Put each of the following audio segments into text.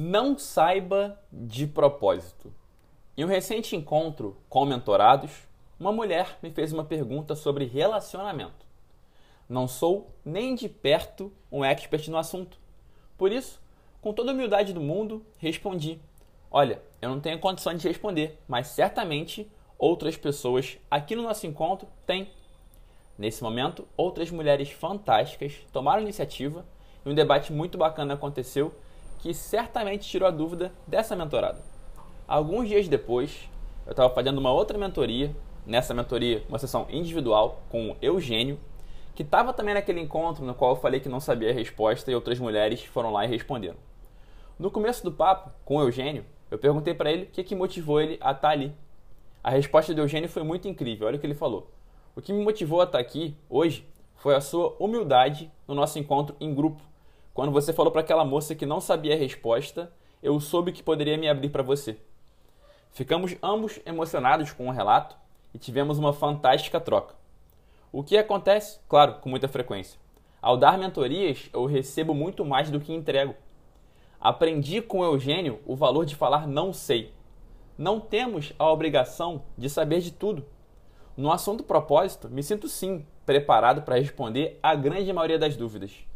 Não saiba de propósito. Em um recente encontro com mentorados, uma mulher me fez uma pergunta sobre relacionamento. Não sou nem de perto um expert no assunto. Por isso, com toda a humildade do mundo, respondi: Olha, eu não tenho condição de responder, mas certamente outras pessoas aqui no nosso encontro têm. Nesse momento, outras mulheres fantásticas tomaram iniciativa e um debate muito bacana aconteceu que certamente tirou a dúvida dessa mentorada. Alguns dias depois, eu estava fazendo uma outra mentoria, nessa mentoria, uma sessão individual com o Eugênio, que estava também naquele encontro no qual eu falei que não sabia a resposta e outras mulheres foram lá e responderam. No começo do papo com o Eugênio, eu perguntei para ele o que, que motivou ele a estar tá ali. A resposta do Eugênio foi muito incrível, olha o que ele falou. O que me motivou a estar tá aqui hoje foi a sua humildade no nosso encontro em grupo, quando você falou para aquela moça que não sabia a resposta, eu soube que poderia me abrir para você. Ficamos ambos emocionados com o relato e tivemos uma fantástica troca. O que acontece, claro, com muita frequência. Ao dar mentorias, eu recebo muito mais do que entrego. Aprendi com o Eugênio o valor de falar não sei. Não temos a obrigação de saber de tudo. No assunto propósito, me sinto sim preparado para responder a grande maioria das dúvidas.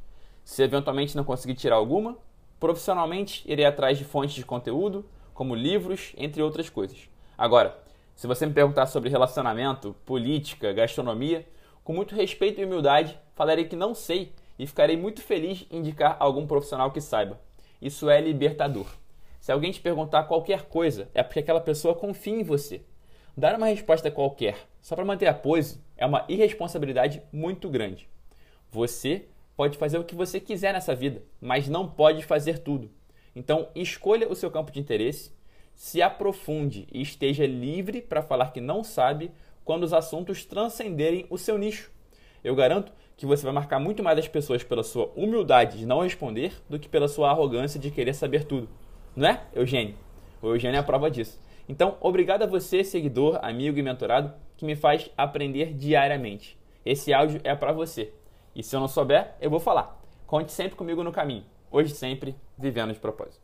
Se eventualmente não conseguir tirar alguma, profissionalmente irei atrás de fontes de conteúdo, como livros, entre outras coisas. Agora, se você me perguntar sobre relacionamento, política, gastronomia, com muito respeito e humildade, falarei que não sei e ficarei muito feliz em indicar algum profissional que saiba. Isso é libertador. Se alguém te perguntar qualquer coisa, é porque aquela pessoa confia em você. Dar uma resposta qualquer só para manter a pose é uma irresponsabilidade muito grande. Você pode fazer o que você quiser nessa vida, mas não pode fazer tudo. Então, escolha o seu campo de interesse, se aprofunde e esteja livre para falar que não sabe quando os assuntos transcenderem o seu nicho. Eu garanto que você vai marcar muito mais as pessoas pela sua humildade de não responder do que pela sua arrogância de querer saber tudo. Não é, Eugênio? O Eugênio é a prova disso. Então, obrigado a você, seguidor, amigo e mentorado, que me faz aprender diariamente. Esse áudio é para você. E se eu não souber, eu vou falar. Conte sempre comigo no caminho. Hoje sempre, vivendo de propósito.